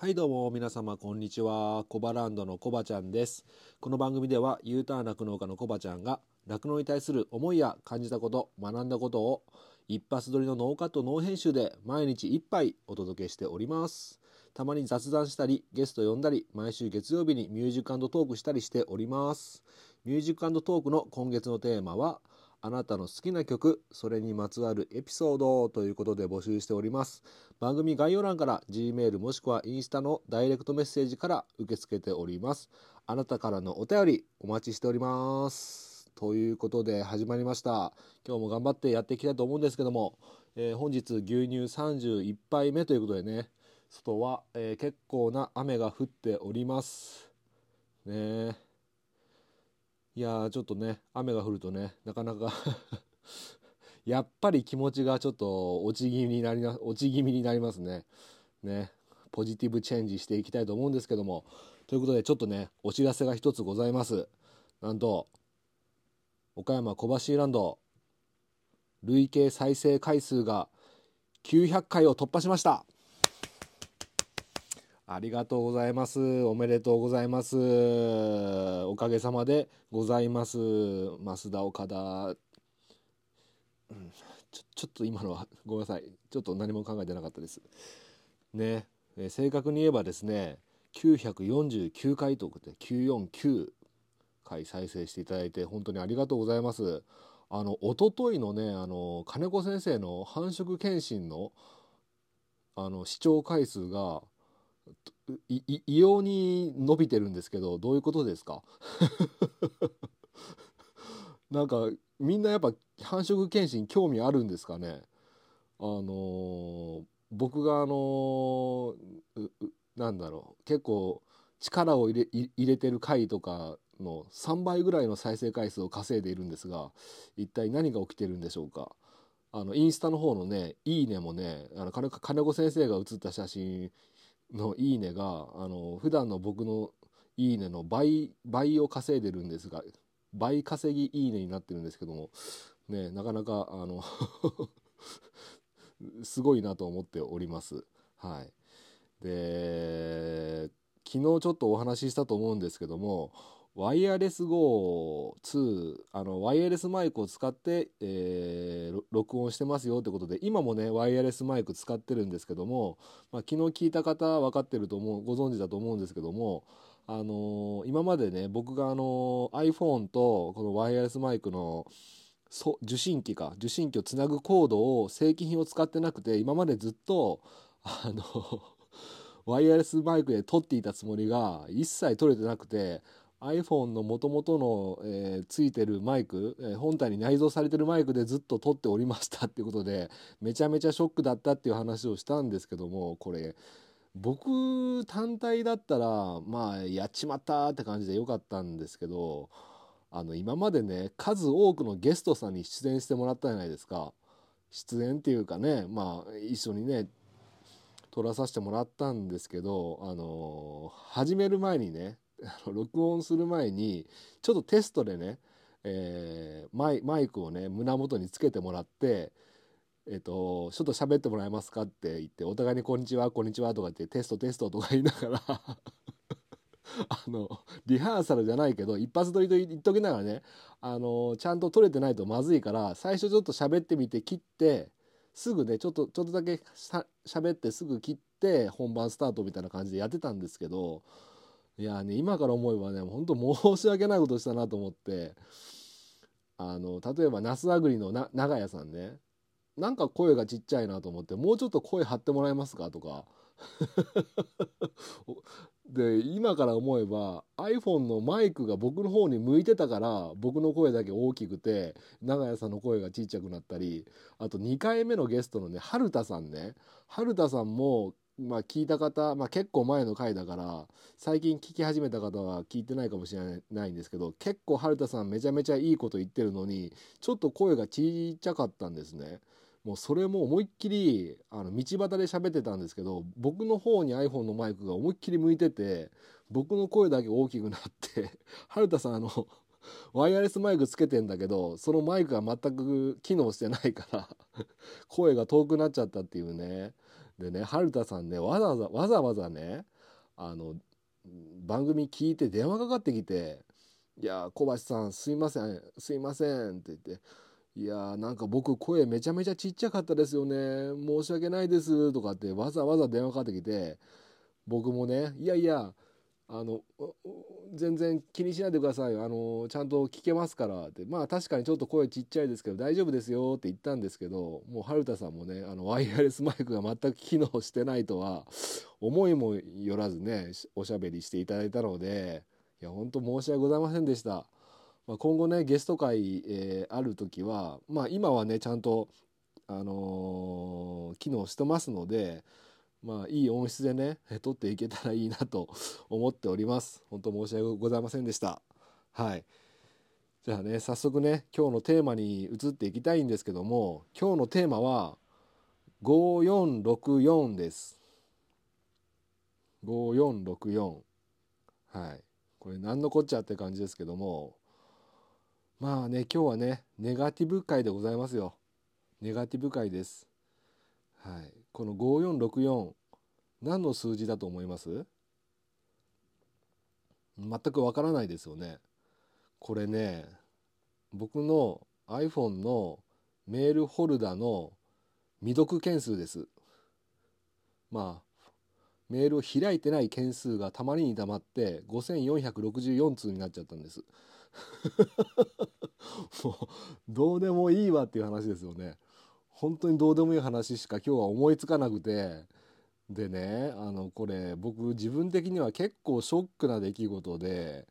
はいどうも皆様こんにちは。コバランドのコバちゃんです。この番組では U ターン酪農家のコバちゃんが酪農に対する思いや感じたこと学んだことを一発撮りのノーカットノー編集で毎日一杯お届けしております。たまに雑談したりゲスト呼んだり毎週月曜日にミュージックトークしたりしております。ミュージックトークの今月のテーマはあなたの好きな曲、それにまつわるエピソードということで募集しております。番組概要欄から Gmail もしくはインスタのダイレクトメッセージから受け付けております。あなたからのお便りお待ちしております。ということで始まりました。今日も頑張ってやっていきたいと思うんですけども、えー、本日牛乳31杯目ということでね、外は、えー、結構な雨が降っております。ねいやちょっとね雨が降るとねなかなか やっぱり気持ちがちょっと落ち気味になりな落ち気味になりますね。ね。ポジティブチェンジしていきたいと思うんですけども。ということでちょっとねお知らせが一つございます。なんと岡山小橋ランド累計再生回数が900回を突破しました。ありがとうございます。おめでとうございます。おかげさまでございます。増田岡田。ちょちょっと今のはごめんなさい。ちょっと何も考えてなかったです。ね、え正確に言えばですね、949回ということで949回再生していただいて本当にありがとうございます。あの一昨日のね、あの金子先生の繁殖検診のあの視聴回数が異様に伸びてるんですけどどういうことですか？なんかみんなやっぱ繁殖検診興味あるんですかね？あのー、僕があのー、なんだろう。結構力を入れ入れてる回とかの3倍ぐらいの再生回数を稼いでいるんですが一体何が起きてるんでしょうか？あのインスタの方のね「いいね」もねあの金子先生が写った写真のいいねがあの普段の僕のいいねの倍倍を稼いでるんですが倍稼ぎいいねになってるんですけどもねなかなかあの すごいなと思っております。はい、で昨日ちょっとお話ししたと思うんですけどもワイヤレス GO2 あのワイヤレスマイクを使って、えー、録音してますよってことで今もねワイヤレスマイク使ってるんですけども、まあ、昨日聞いた方分かってると思うご存知だと思うんですけどもあのー、今までね僕があのー、iPhone とこのワイヤレスマイクのそ受信機か受信機をつなぐコードを正規品を使ってなくて今までずっとあのワイヤレスマイクで撮っていたつもりが一切撮れてなくて iPhone のもともとの、えー、ついてるマイク、えー、本体に内蔵されてるマイクでずっと撮っておりましたっていうことでめちゃめちゃショックだったっていう話をしたんですけどもこれ僕単体だったらまあやっちまったって感じでよかったんですけどあの今までね数多くのゲストさんに出演してもらったじゃないですか。出演っていうかねまあ一緒にね撮らさせてもらったんですけどあの始める前にね録音する前にちょっとテストでね、えー、マイマイクをね胸元につけてもらってえっ、と、ちょっと喋ってもらえますかって言って、お互いにこんにちは、こんにちはとか言って、テストテストとか言いながら あの、リハーサルじゃないけど、一発撮りと言っときながらね、あの、ちゃんと撮れてないとまずいから、最初ちょっと喋ってみて切って、すぐね、ちょっと、ちょっとだけしゃ喋ってすぐ切って、本番スタートみたいな感じでやってたんですけど、いやね今から思えばね本当申し訳ないことしたなと思って。あの例えばナスアグリのな長屋さんね。なんか声がちっちゃいなと思ってもうちょっと声張ってもらえますかとか。で今から思えば iPhone のマイクが僕の方に向いてたから僕の声だけ大きくて長屋さんの声がちっちゃくなったり。あと2回目のゲストのね春田さんね。春田さんもまあ聞いた方、まあ、結構前の回だから最近聞き始めた方は聞いてないかもしれないんですけど結構春田さんめちゃめちゃいいこと言ってるのにちょっと声がちっちゃかったんですね。もうそれも思いっきりあの道端で喋ってたんですけど僕の方に iPhone のマイクが思いっきり向いてて僕の声だけ大きくなって春田さんあのワイヤレスマイクつけてんだけどそのマイクが全く機能してないから声が遠くなっちゃったっていうねでね春田さんねわざわざわざわざねあの番組聞いて電話かかってきて「いや小橋さんすいませんすいません」って言って「いやなんか僕声めちゃめちゃちっちゃかったですよね申し訳ないです」とかってわざわざ電話かかってきて僕もね「いやいやあの全然気にしないでくださいあのちゃんと聞けますからってまあ確かにちょっと声ちっちゃいですけど大丈夫ですよって言ったんですけどもう春田さんもねあのワイヤレスマイクが全く機能してないとは思いもよらずねおしゃべりしていただいたのでいや本当申し訳ございませんでした。まあ、今後ねゲスト会、えー、ある時はまあ今はねちゃんとあのー、機能してますのでまあいい音質でね撮っていけたらいいなと 思っております。本当申し訳ございませんでした。はい。じゃあね早速ね今日のテーマに移っていきたいんですけども今日のテーマは5464です。5464はい。これ何のこっちゃって感じですけどもまあね今日はねネガティブ回でございますよ。ネガティブ回です。はい。この5464何の数字だと思います？全くわからないですよね。これね僕の iPhone のメールホルダーの未読件数です。まあメールを開いてない件数がたまりにたまって5464通になっちゃったんです。もうどうでもいいわっていう話ですよね。本当にどうでもいい話しか今日は思いつかなくて。でねあのこれ僕自分的には結構ショックな出来事で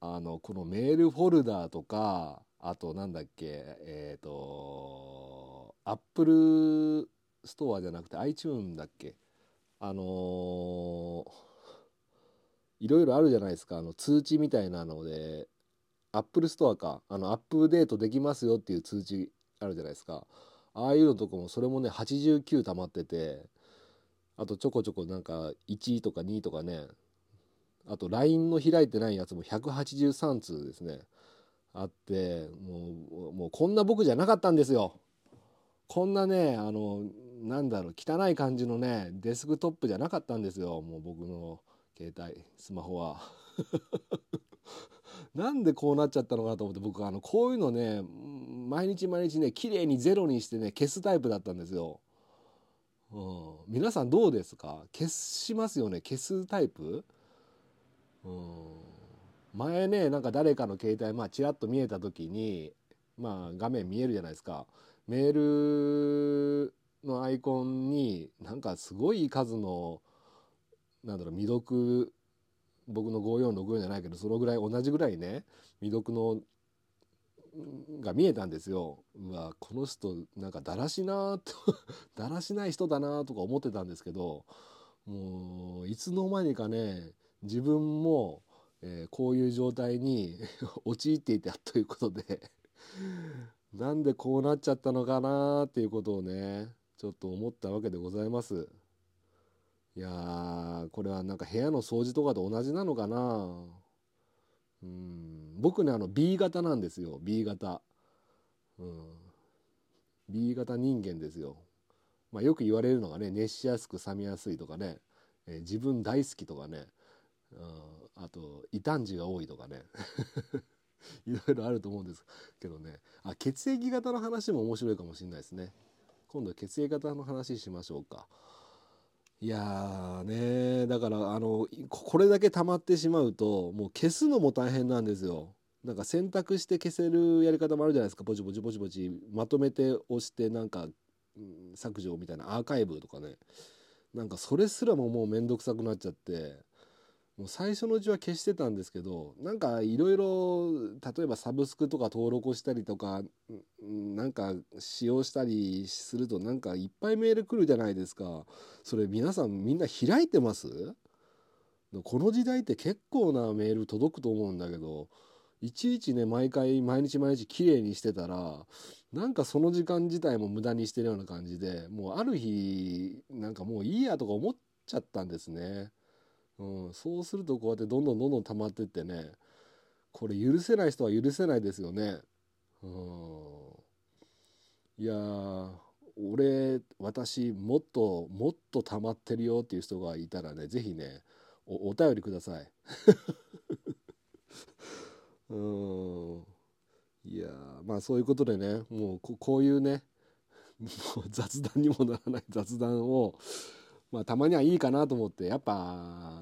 あのこのメールフォルダーとかあとなんだっけえっ、ー、と Apple Store じゃなくて iTune だっけ。あのー、いろいろあるじゃないですか。あの通知みたいなので Apple Store か。あのアップデートできますよっていう通知あるじゃないですか。ああいうのとかもそれもね89溜まっててあとちょこちょこなんか1とか2とかねあと LINE の開いてないやつも183通ですねあってもうもうこんな僕じゃなかったんですよ。こんなねあのなんだろう汚い感じのねデスクトップじゃなかったんですよ。もう僕の携帯スマホは。なんでこうなっちゃったのかと思って僕あのこういうのね毎日毎日ね綺麗にゼロにしてね消すタイプだったんですよ。うん、皆さんどうですか？消しますよね？消すタイプ、うん、前ねなんか誰かの携帯まあちらっと見えた時にまあ画面見えるじゃないですか。メールのアイコンになんかすごい数のなんだろう未読僕の5464じゃないけどそのぐらい同じぐらいね未読のが見えたんですよ。うわこの人なんかだらしなと だらしない人だなとか思ってたんですけどもういつの間にかね自分も、えー、こういう状態に 陥っていたということでなんでこうなっちゃったのかなっていうことをねちょっと思ったわけでございます。いやーこれはなんか部屋の掃除とかと同じなのかな。うん。僕ねあの B 型なんですよ。B 型、うん、B 型人間ですよ、まあ、よく言われるのがね熱しやすく冷めやすいとかね、えー、自分大好きとかね、うん、あと異端児が多いとかね。いろいろあると思うんですけどね。あ血液型の話も面白いかもしれないですね。今度血液型の話しましょうか。いやねだからあのこれだけ溜まってしまうともう消すのも大変なんですよ。なんか選択して消せるやり方もあるじゃないですか。ポチポチポチポチまとめて押してなんか、削除みたいなアーカイブとかね。なんかそれすらももう面倒くさくなっちゃって。もう最初のうちは消してたんですけどなんかいろいろ例えばサブスクとか登録したりとかなんか使用したりするとなんかいっぱいメール来るじゃないですかそれ皆さんみんな開いてます？この時代って結構なメール届くと思うんだけどいちいちね毎回毎日毎日綺麗にしてたらなんかその時間自体も無駄にしてるような感じでもうある日なんかもういいやとか思っちゃったんですね。うん、そうするとこうやってどんどんどんどん溜まってってね。これ許せない人は許せないですよね。うん、いや俺私もっともっと溜まってるよっていう人がいたらね是非ねおお便りください。うん。いやまあそういうことでねもうここういうね もう雑談にもならない雑談をまあたまにはいいかなと思ってやっぱ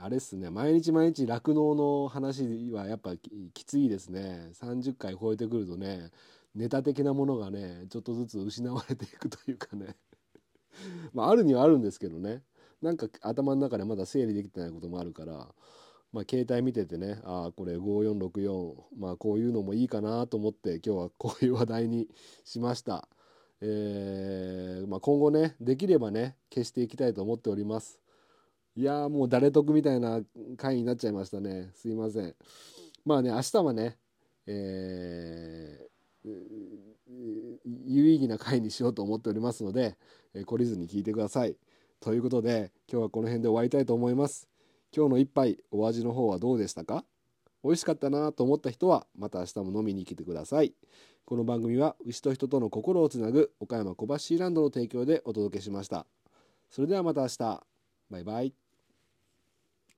あれっすね。毎日毎日酪農の話はやっぱきついですね。30回超えてくるとねネタ的なものがねちょっとずつ失われていくというかね。まああるにはあるんですけどね。なんか頭の中でまだ整理できてないこともあるからまあ携帯見ててねああこれ5464まあこういうのもいいかなと思って今日はこういう話題にしました。えーまあ、今後ねできればね消していきたいと思っております。いやもう誰得みたいな回になっちゃいましたね。すいません。まあね明日はねえー、有意義な回にしようと思っておりますので、えー、懲りずに聞いてください。ということで今日はこの辺で終わりたいと思います。今日の一杯お味の方はどうでしたか？美味しかったなと思った人はまた明日も飲みに来てください。この番組は牛と人との心をつなぐ岡山小橋ランドの提供でお届けしました。それではまた明日。バイバイ。